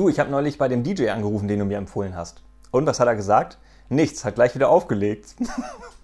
Du, ich habe neulich bei dem DJ angerufen, den du mir empfohlen hast. Und was hat er gesagt? Nichts, hat gleich wieder aufgelegt.